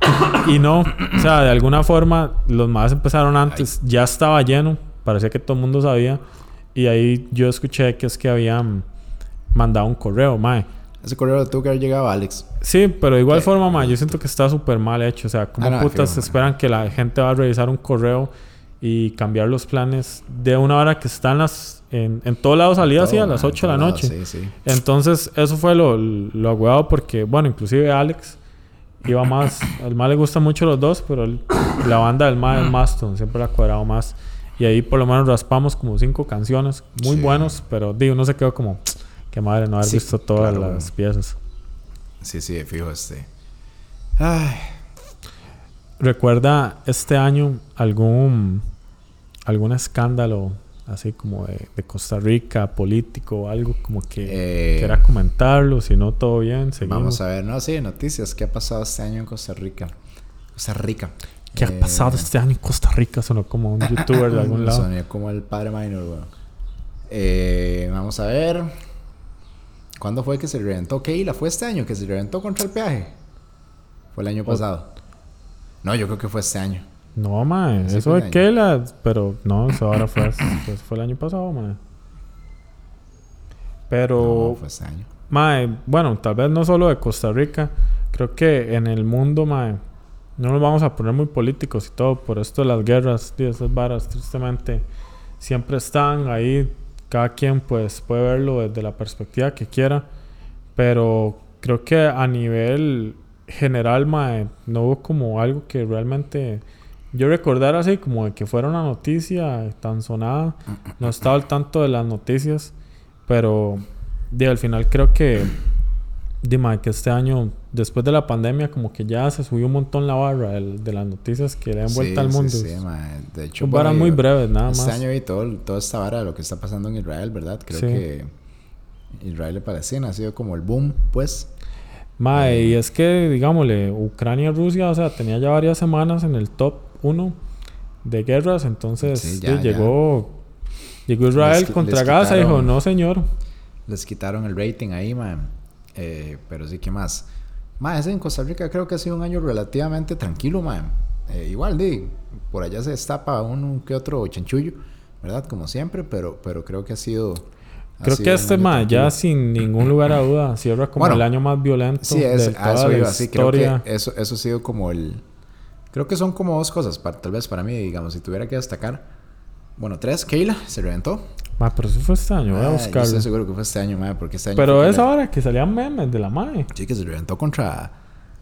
Y no, o sea, de alguna forma los más empezaron antes, ya estaba lleno, parecía que todo el mundo sabía. Y ahí yo escuché que es que habían mandado un correo, mae. Ese correo tuvo que haber llegado a Alex. Sí, pero de igual Sí. forma, mae, yo siento que está súper mal hecho. O sea, ¿cómo Ah, no, putas esperan que la gente va a revisar un correo y cambiar los planes de una hora que están las, en, en todo lado salía así a las mae, 8 de la lado, noche? Sí, sí. Entonces, eso fue lo, lo agüeado porque, bueno, inclusive Alex iba más. Al mal le gustan mucho los dos, pero el- la banda del mal es Maston, siempre la ha cuadrado más. Y ahí por lo menos raspamos como cinco canciones, muy Sí. buenos, pero digo, uno se quedó como, qué madre no haber Sí, visto todas claro, las bueno. piezas. Sí, sí, fijo este. Ay, ¿Recuerda este año algún, algún escándalo así como de, de Costa Rica, político, algo como que eh, quiera comentarlo? Si no, todo bien, seguimos. vamos a ver, no, sí, noticias. ¿Qué ha pasado este año en Costa Rica? Costa Rica. ¿Qué Eh, ha pasado este año en Costa Rica? Sonó como un youtuber de algún lado. Soné como el padre minor, weón. Eh, vamos a ver. ¿Cuándo fue que se reventó Keila? ¿Fue este año que se reventó contra el peaje? Fue el año pasado. No, yo creo que fue este año. No, mae. Eso fue de un Kela... Pero no, eso ahora fue... pues fue el año pasado, mae. Pero... No, fue este año. Mae, bueno, tal vez no solo de Costa Rica. Creo que en el mundo, mae... No nos vamos a poner muy políticos y todo. Por esto de las guerras y esas varas, tristemente... Siempre están ahí. Cada quien, pues, puede verlo desde la perspectiva que quiera. Pero creo que a nivel general, mae, no hubo como algo que realmente yo recordara así, como de que fuera una noticia tan sonada. No estaba al tanto de las noticias, pero de, al final creo que, de, mae, que este año, después de la pandemia, como que ya se subió un montón la barra del- de, las noticias que le dan vuelta Sí, al sí, mundo. Sí, mae. De hecho, varas muy breves, nada este más. año vi todo, toda esta vara de lo que está pasando en Israel, ¿verdad? Creo Sí. que Israel y Palestina. Ha sido como el boom, pues. Mae, y es que, digámosle, Ucrania y Rusia, o sea, tenía ya varias semanas en el top 1 de guerras, entonces Sí, ya, llegó, llegó Israel Les- contra les Gaza y dijo, no señor. Les quitaron el rating ahí, man. Eh, pero sí, ¿qué más? Más, en Costa Rica creo que ha sido un año relativamente tranquilo, man. Eh, igual, di, por allá se destapa uno que otro chanchullo, ¿verdad? Como siempre, pero, pero creo que ha sido... Creo que un este mae ya sin ningún lugar a duda cierra como Bueno, el año más violento Sí, es, de a toda eso la iba, sí, creo historia. que eso, eso ha sido como el... Creo que son como dos cosas, para, tal vez para mí, digamos, si tuviera que destacar. Bueno, tres, Keila se reventó. Mae, pero eso fue este año, voy a Ah, yo buscarlo. estoy seguro que fue este año, mae, porque este año... Pero es ahora que salían memes de la mae. Sí, que se reventó contra,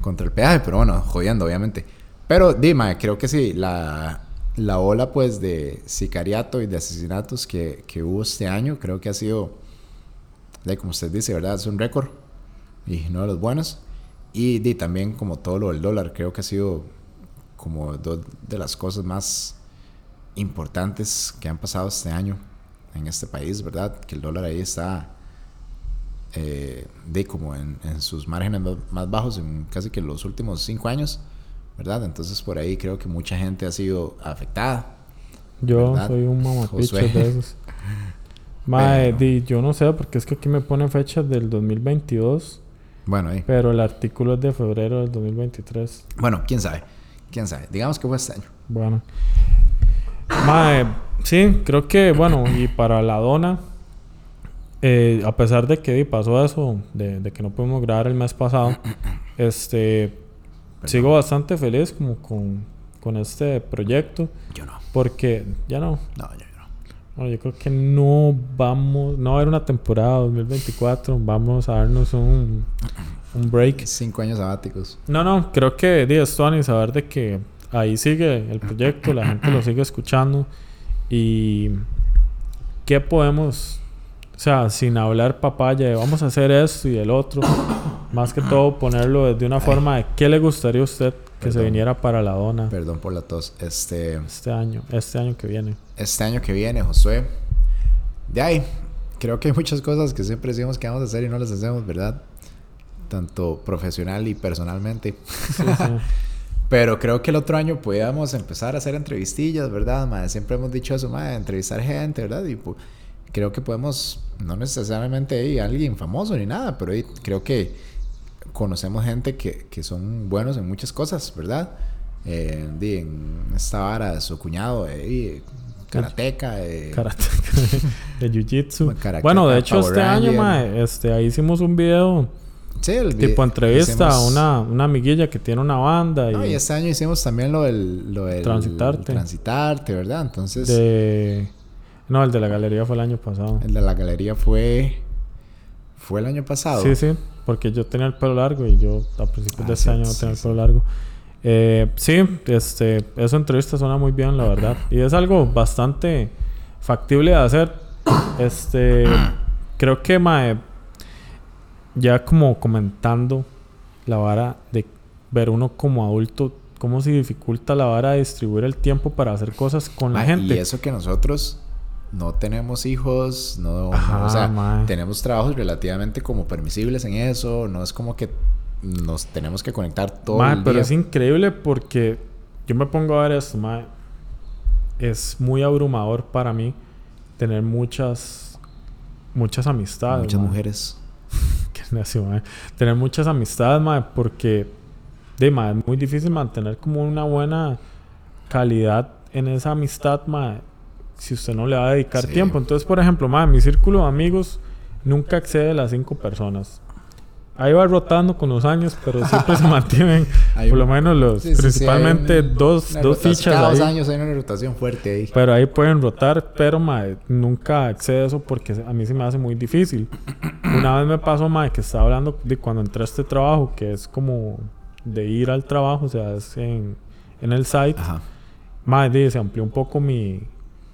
contra el peaje, pero bueno, jodiendo, obviamente. Pero, dime, creo que sí, la, la ola, pues, de sicariato y de asesinatos que, que hubo este año, creo que ha sido, de, como usted dice, ¿verdad? Es un récord y no de los buenos. Y di, también, como todo lo del dólar, creo que ha sido como dos de las cosas más importantes que han pasado este año en este país, ¿verdad? Que el dólar ahí está eh, de como en, en sus márgenes más- bajos en casi que los últimos cinco años, ¿verdad? Entonces por ahí creo que mucha gente ha sido afectada. Yo ¿Verdad? soy un mamapicho de esos. Mae, di, yo no sé, porque es que aquí me pone fechas del 2022, Bueno, ahí. pero el artículo es de febrero del 2023. Bueno, quién sabe. Quién sabe. Digamos que fue este año. Bueno. Mae, sí, creo que, bueno, y para la dona, eh, a pesar de que pasó eso, de, de que no pudimos grabar el mes pasado, este, sigo bastante feliz como con, con este proyecto, Yo no. porque ya no, No, yo no. bueno, yo creo que no vamos, no va a haber una temporada 2024, vamos a darnos un, un break. Cinco años sabáticos. No, no, creo que di, esto y saber de que ahí sigue el proyecto, la gente lo sigue escuchando y qué podemos, o sea, sin hablar papaya de vamos a hacer esto y el otro, más que todo ponerlo de una forma de qué le gustaría a usted que se Perdón. viniera para la dona Perdón por la tos. Este, este año, este año que viene. este año que viene, Josué. De ahí, creo que hay muchas cosas que siempre decimos que vamos a hacer y no las hacemos, ¿verdad? Tanto profesional y personalmente. Sí, sí. Pero creo que el otro año podíamos empezar a hacer entrevistillas, ¿verdad? Mae? Siempre hemos dicho eso, mae, entrevistar gente, ¿verdad? Y pu- creo que podemos, no necesariamente ahí alguien famoso ni nada, pero ahí creo que conocemos gente que, que son buenos en muchas cosas, ¿verdad? Eh, en esta vara, su cuñado, eh, karateca, eh, Karate, de jiu-jitsu. Bueno, karateka, Bueno, de hecho, Power este año, mae, este, ahí hicimos un video sí, el tipo entrevista a hicimos- una, una amiguilla que tiene una banda y, No, y este año hicimos también lo del, lo del Transitarte. transitarte, ¿verdad? Entonces, de... No, el de la galería fue el año pasado. el de la galería fue fue el año pasado. Sí, sí, porque yo tenía el pelo largo y yo a principios Ah, de este sí, año no sí, tenía el sí. pelo largo. Eh, sí, este, esa entrevista suena muy bien, la verdad. Y es algo bastante factible de hacer. Este, creo que, mae, ya como comentando la vara de ver uno como adulto, cómo se dificulta la vara de distribuir el tiempo para hacer cosas con la gente. Y eso que nosotros no tenemos hijos, no, o sea, tenemos trabajos relativamente como permisibles en eso, no es como que nos tenemos que conectar todo Mae, el pero día. es increíble porque yo me pongo a ver esto, mae. Es muy abrumador para mí tener muchas muchas amistades. Muchas mae. mujeres. Mae. Tener muchas amistades, porque de es muy difícil mantener como una buena calidad en esa amistad, si usted no le va a dedicar Sí. tiempo. Entonces, por ejemplo, mi círculo de amigos nunca excede a las cinco personas. Ahí va rotando con los años, pero siempre se mantienen Hay por lo menos los Sí, sí, sí, principalmente un- dos, dos fichas Cada dos años hay una rotación fuerte ahí. Pero ahí pueden rotar, pero mae, nunca excede eso porque a mí se me hace muy difícil. Una vez me pasó, mae, que estaba hablando de cuando entré a este trabajo, que es como de ir al trabajo, o sea, es en, en el site. Ajá. Mae, se amplió un poco mi,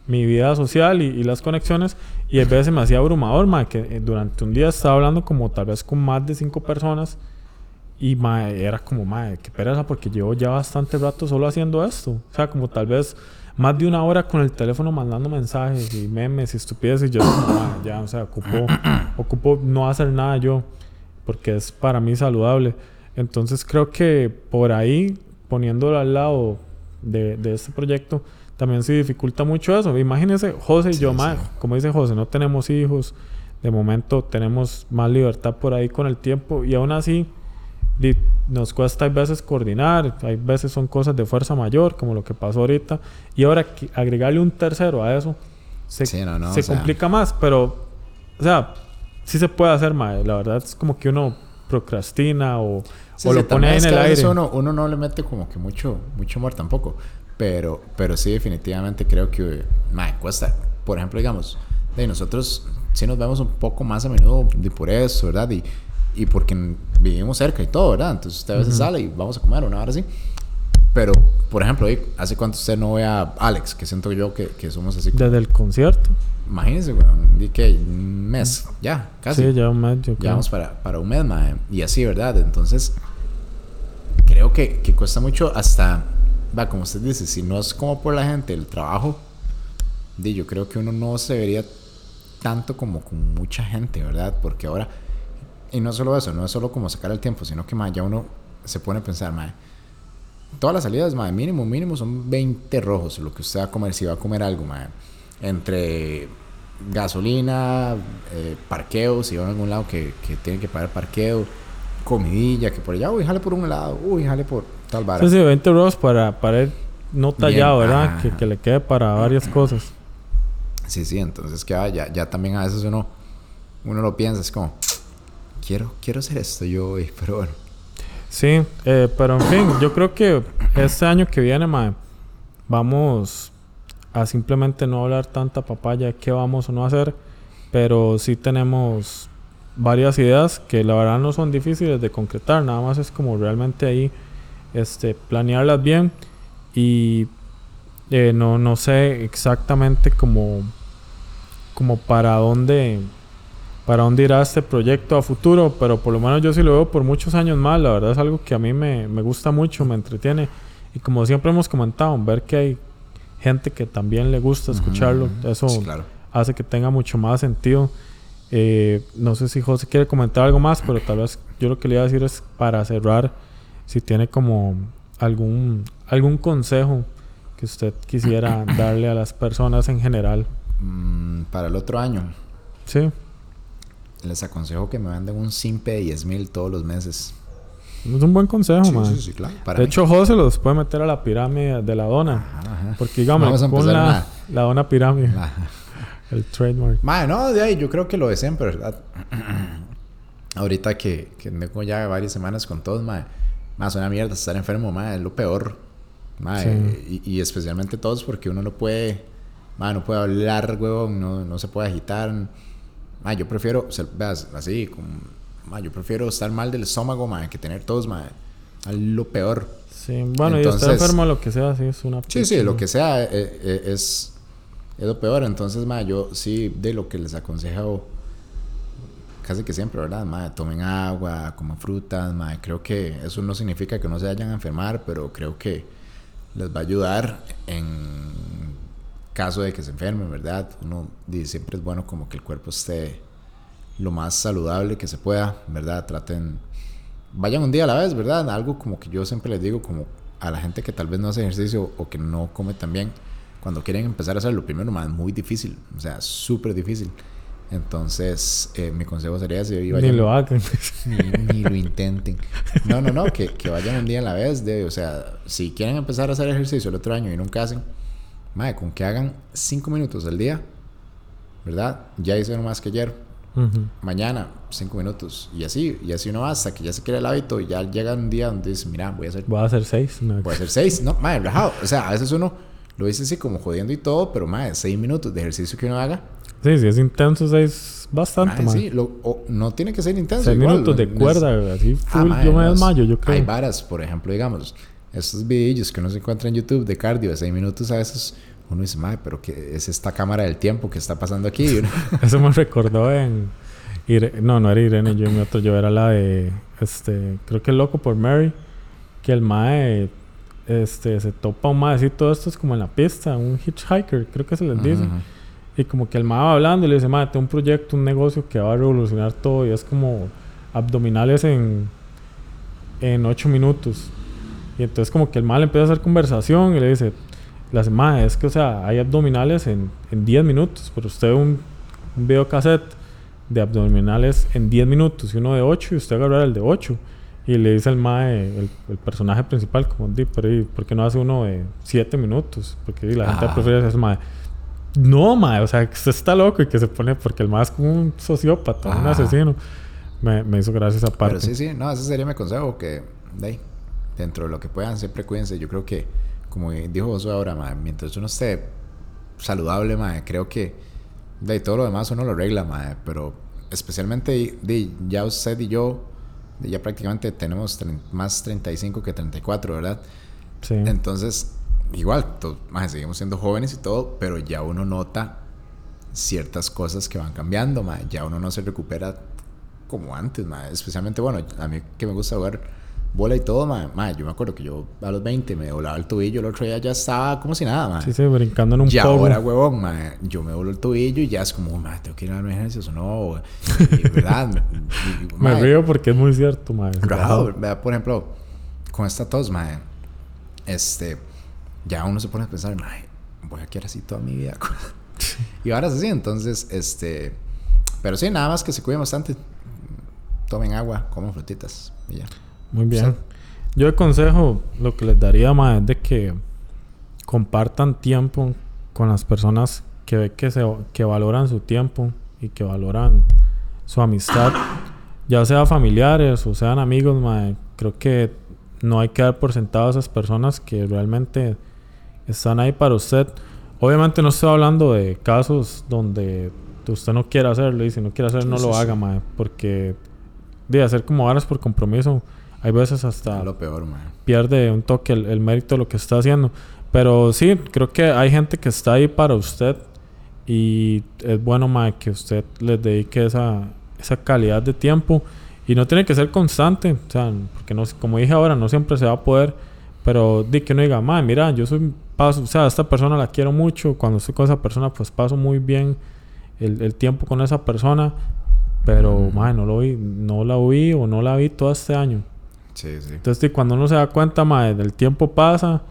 mi vida social y, y las conexiones. Y a veces se me hacía abrumador, mae, que eh, durante un día estaba hablando como tal vez con más de cinco personas. Y mae, era como, mae, qué pereza, porque llevo ya bastante rato solo haciendo esto. O sea, como tal vez más de una hora con el teléfono mandando mensajes y memes y estupideces. Y yo, "Ma, ya, o sea, ocupo, ocupo no hacer nada yo, porque es para mí saludable. Entonces creo que por ahí, poniéndolo al lado de, de este proyecto, también se dificulta mucho eso. Imagínense, José y Sí, yo, ma, sí. como dice José, no tenemos hijos. De momento tenemos más libertad por ahí con el tiempo y aún así nos cuesta hay veces coordinar, hay veces son cosas de fuerza mayor, como lo que pasó ahorita, y ahora agregarle un tercero a eso se, Sí, no, no, se o sea- complica más, pero, o sea, sí se puede hacer, mae. La verdad es como que uno procrastina o, Sí, o sí, lo pone ahí en el a aire. Uno, uno no le mete como que mucho, mucho amor tampoco. Pero, pero sí, definitivamente creo que mae, cuesta. Por ejemplo, digamos, de nosotros sí nos vemos un poco más a menudo de por eso, ¿verdad? Y, y porque vivimos cerca y todo, ¿verdad? Entonces usted a veces sale y vamos a comer una hora así. Pero, por ejemplo, ¿y ¿hace cuánto usted no ve a Alex? Que siento yo que, que somos así. como- Desde el concierto. Imagínese, weón. Di que un mes, ya, casi. Sí, ya un mes, yo Ya creo. vamos para, para un mes, mae. Y así, ¿verdad? Entonces, creo que, que cuesta mucho hasta, va, como usted dice, si no es como por la gente, el trabajo, di, yo creo que uno no se vería tanto como con mucha gente, ¿verdad? Porque ahora, y no solo eso, no es solo como sacar el tiempo, sino que, mae, ya uno se pone a pensar, mae, todas las salidas, mae, mínimo, mínimo son 20 rojos lo que usted va a comer, si va a comer algo, mae. Entre gasolina, eh, parqueo, si va a algún lado que, que tiene que pagar parqueo, comidilla, que por allá, uy, jale por un lado, uy, jale por tal vara. Sí, sí, 20 euros para, para ir no tallado, Bien, ¿verdad? ajá, Que, que le quede para varias cosas. Sí, sí, entonces que ah, ya, ya también a veces uno, uno lo piensa, es como, quiero, quiero hacer esto yo hoy, pero bueno. Sí, eh, pero en fin, yo creo que este año que viene, mae, vamos a simplemente no hablar tanta papaya de qué vamos o no hacer, pero sí tenemos varias ideas que la verdad no son difíciles de concretar, nada más es como realmente ahí este, planearlas bien y eh, no, no sé exactamente como, como para dónde para dónde irá este proyecto a futuro, pero por lo menos yo sí lo veo por muchos años más. La verdad es algo que a mí me, me gusta mucho, me entretiene. Y como siempre hemos comentado, ver que hay gente que también le gusta escucharlo, eso sí, claro. hace que tenga mucho más sentido. Eh, no sé si José quiere comentar algo más, pero tal vez yo lo que le iba a decir es para cerrar, si tiene como algún, algún consejo que usted quisiera darle a las personas en general. Mm, para el otro año, Sí, les aconsejo que me manden un simpe de 10 mil todos los meses. es un buen consejo, Sí, man. sí, sí, claro. De mí. hecho, José los puede meter a la pirámide de la dona. Ajá, ajá. Porque digamos, Vamos a con la, la dona pirámide, La- el trademark. Mae, no, de ahí yo creo que lo de siempre, ¿verdad? Ahorita que, que tengo ya varias semanas con todos, mae. Más una mierda estar enfermo, mae, es lo peor. Y, y especialmente todos porque uno no puede, no puede hablar, huevón, no, no se puede agitar. Mae, yo prefiero, veas, así, como, yo prefiero estar mal del estómago, mae, que tener todos. Es lo peor. Sí, bueno, y estar enfermo lo que sea, sí, es una... Sí, sí, lo que sea eh, eh, es, es lo peor. Entonces, ma, yo sí, de lo que les aconsejo casi que siempre, ¿verdad? Tomen agua, coman frutas, ma. Creo que eso no significa que no se vayan a enfermar, pero creo que les va a ayudar en caso de que se enfermen, ¿verdad? Uno di- siempre es bueno como que el cuerpo esté lo más saludable que se pueda, ¿verdad? Traten, vayan un día a la vez, ¿verdad? Algo como que yo siempre les digo, como a la gente que tal vez no hace ejercicio o que no come tan bien, cuando quieren empezar a hacerlo, primero, ma, es muy difícil, o sea, súper difícil. Entonces, eh, mi consejo sería si Ni vayan, lo hagan. ni, ni lo intenten. No, no, no, que, que vayan un día a la vez. De, o sea, si quieren empezar a hacer ejercicio el otro año y nunca hacen, madre, con que hagan cinco minutos al día, ¿verdad? Ya hicieron más que ayer. Ujú. Mañana, cinco minutos. Y así, y así uno va hasta que ya se quiere el hábito y ya llega un día donde dice, mira, voy a hacer, Voy a hacer seis. no. voy a hacer seis. No, madre, relajado. O sea, a veces uno lo dice así como jodiendo y todo, pero madre, seis minutos de ejercicio que uno haga. Sí, sí, es intenso, seis bastante, man. sí, lo- o no tiene que ser intenso. Seis igual, minutos de es- cuerda, así Ah, full. mae, yo me desmayo, yo Hay creo. varas, por ejemplo, digamos, estos videos que uno se encuentra en YouTube de cardio de 6 minutos a veces, uno dice, madre, pero ¿qué es esta cámara del tiempo que está pasando aquí? Eso me recordó en... No, no era Irene, yo mi otro, yo era la de... Este, creo que el loco por Mary. Que el mae... este, se topa un mae así, todo esto es como en la pista, un hitchhiker, creo que se les dice. Y como que el mae va hablando y le dice, mae, tengo un proyecto, un negocio que va a revolucionar todo. Y es como abdominales en, en 8 minutos. Y entonces como que el mae le empieza a hacer conversación y le dice, la semana es que, o sea, hay abdominales en, en 10 minutos, pero usted un, un videocassette de abdominales en 10 minutos y uno de 8 y usted agarra el de 8. Y le dice al mae, el, el personaje principal, como, "Di, pero ¿y ¿por qué no hace uno de 7 minutos? Porque la gente Ah. prefiere ese mae. No, mae, o sea, que usted está loco y que se pone, porque el mae es como un sociópata, un Ah. asesino. Me, me hizo gracia esa parte. Pero sí, sí, no, ese sería mi consejo, que de ahí, dentro de lo que puedan, siempre cuídense. Yo creo que, como dijo Josué ahora, mae, mientras uno esté saludable, mae, creo que de ahí, todo lo demás uno lo arregla, mae, pero especialmente de, ya usted y yo, ya prácticamente tenemos más 35 que 34, ¿verdad? Sí. Entonces, igual, to- mae, seguimos siendo jóvenes y todo, pero ya uno nota ciertas cosas que van cambiando. Ya uno no se recupera como antes. Especialmente, bueno, a mí que me gusta jugar bola y todo, mae, yo me acuerdo que yo a los 20 me doblaba el tobillo, el otro día ya estaba como si nada, mae. Sí, sí, brincando en un Y ahora, huevón, mae, yo me doblo el tobillo y ya es como, mae, tengo que ir a darme ejercicios o no, y, ¿verdad? Y- Me río porque es muy cierto. Rajado, ¿verdad? Por ejemplo, con esta tos, mae, este, ya uno se pone a pensar, mae, voy a quedar así toda mi vida. y ahora es así, entonces, este, pero sí, nada más que se cuiden bastante. Tomen agua, comen frutitas y ya. Muy bien. Yo de consejo, lo que les daría más es de que compartan tiempo con las personas que ve que, se, que valoran su tiempo y que valoran su amistad, ya sea familiares o sean amigos, mae, creo que no hay que dar por sentado a esas personas que realmente están ahí para usted. Obviamente no estoy hablando de casos donde usted no quiere hacerlo y si no quiere hacerlo no lo haga, mae, porque de hacer como varas por compromiso, hay veces hasta lo peor, mae. pierde un toque el, el mérito de lo que está haciendo. Pero sí, creo que hay gente que está ahí para usted y es bueno mae, que usted les dedique esa, esa calidad de tiempo y no tiene que ser constante, o sea, porque no, como dije ahora, no siempre se va a poder, pero di que uno diga, mae, mira, yo soy paso, o sea, esta persona la quiero mucho, cuando estoy con esa persona pues paso muy bien el, el tiempo con esa persona, pero mae, no lo vi, no la vi o no la vi todo este año. Sí, sí. Entonces, cuando uno se da cuenta, mae, el tiempo pasa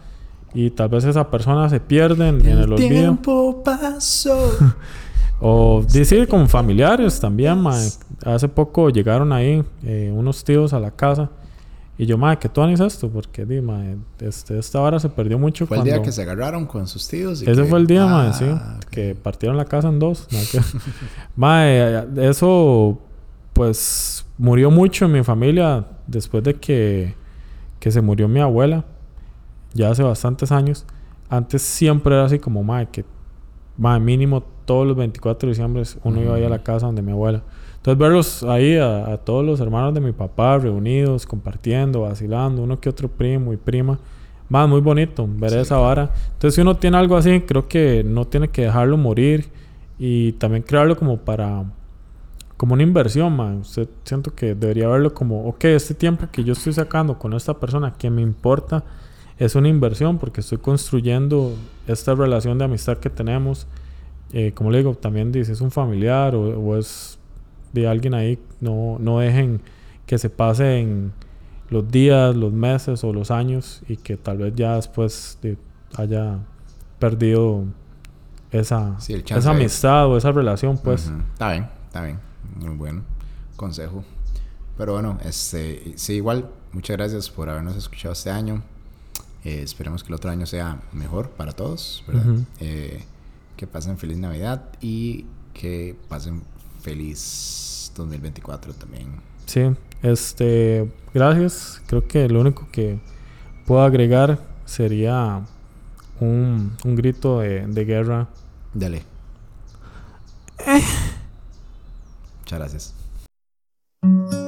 y tal vez esa persona se pierde en, en el olvido. tiempo pasó. O decir con familiares también, mae. Hace poco llegaron ahí eh, unos tíos a la casa y yo, mae, ¿qué tú haces esto? Porque, di, mae, este, esta hora se perdió mucho Fue el cuando... día que se agarraron con sus tíos. y Ese que- fue el día, Ah, sí. ok. Que partieron la casa en dos. ¿no? Que- mae, eso, pues, murió mucho en mi familia después de que, que se murió mi abuela. Ya hace bastantes años. Antes siempre era así como, mae, que, mae, mínimo todos los 24 de diciembre uno iba ahí a la casa donde mi abuela. Entonces, verlos ahí a, a todos los hermanos de mi papá reunidos, compartiendo, vacilando, uno que otro primo y prima. Más muy bonito ver Sí, esa claro. vara. Entonces, si uno tiene algo así, creo que no tiene que dejarlo morir y también crearlo como para como una inversión, man. Usted siento que debería verlo como, ok, este tiempo que yo estoy sacando con esta persona que me importa es una inversión porque estoy construyendo esta relación de amistad que tenemos. Eh, como le digo, también dice, es un familiar o, o es de alguien ahí. No, no dejen que se pasen los días, los meses o los años y que tal vez ya después de- haya perdido esa, Sí, esa amistad o esa relación, pues. Está bien, está bien. Muy buen consejo. Pero bueno, este, sí, igual, muchas gracias por habernos escuchado este año. Eh, esperemos que el otro año sea mejor para todos. Eh, que pasen feliz Navidad y que pasen feliz 2024 también. Sí, este, gracias. Creo que lo único que puedo agregar sería un, un grito de, de guerra. Dale. Muchas gracias.